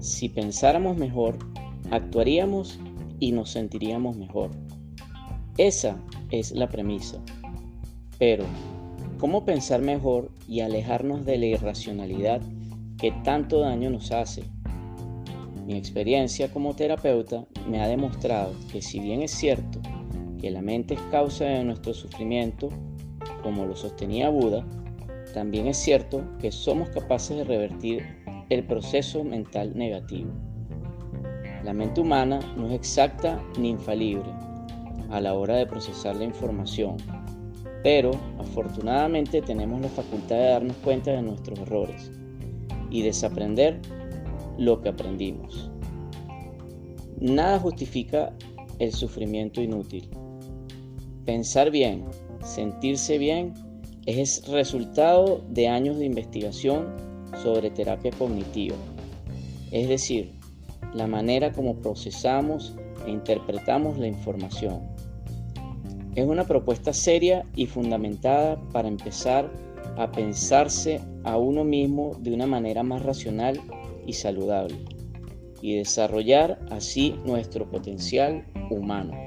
Si pensáramos mejor, actuaríamos y nos sentiríamos mejor. Esa es la premisa. Pero, ¿cómo pensar mejor y alejarnos de la irracionalidad que tanto daño nos hace? Mi experiencia como terapeuta me ha demostrado que si bien es cierto que la mente es causa de nuestro sufrimiento, como lo sostenía Buda, también es cierto que somos capaces de revertir el proceso mental negativo. La mente humana no es exacta ni infalible a la hora de procesar la información, pero afortunadamente tenemos la facultad de darnos cuenta de nuestros errores y desaprender lo que aprendimos. Nada justifica el sufrimiento inútil. Pensar bien, sentirse bien, es resultado de años de investigación sobre terapia cognitiva, es decir, la manera como procesamos e interpretamos la información. Es una propuesta seria y fundamentada para empezar a pensarse a uno mismo de una manera más racional y saludable y desarrollar así nuestro potencial humano.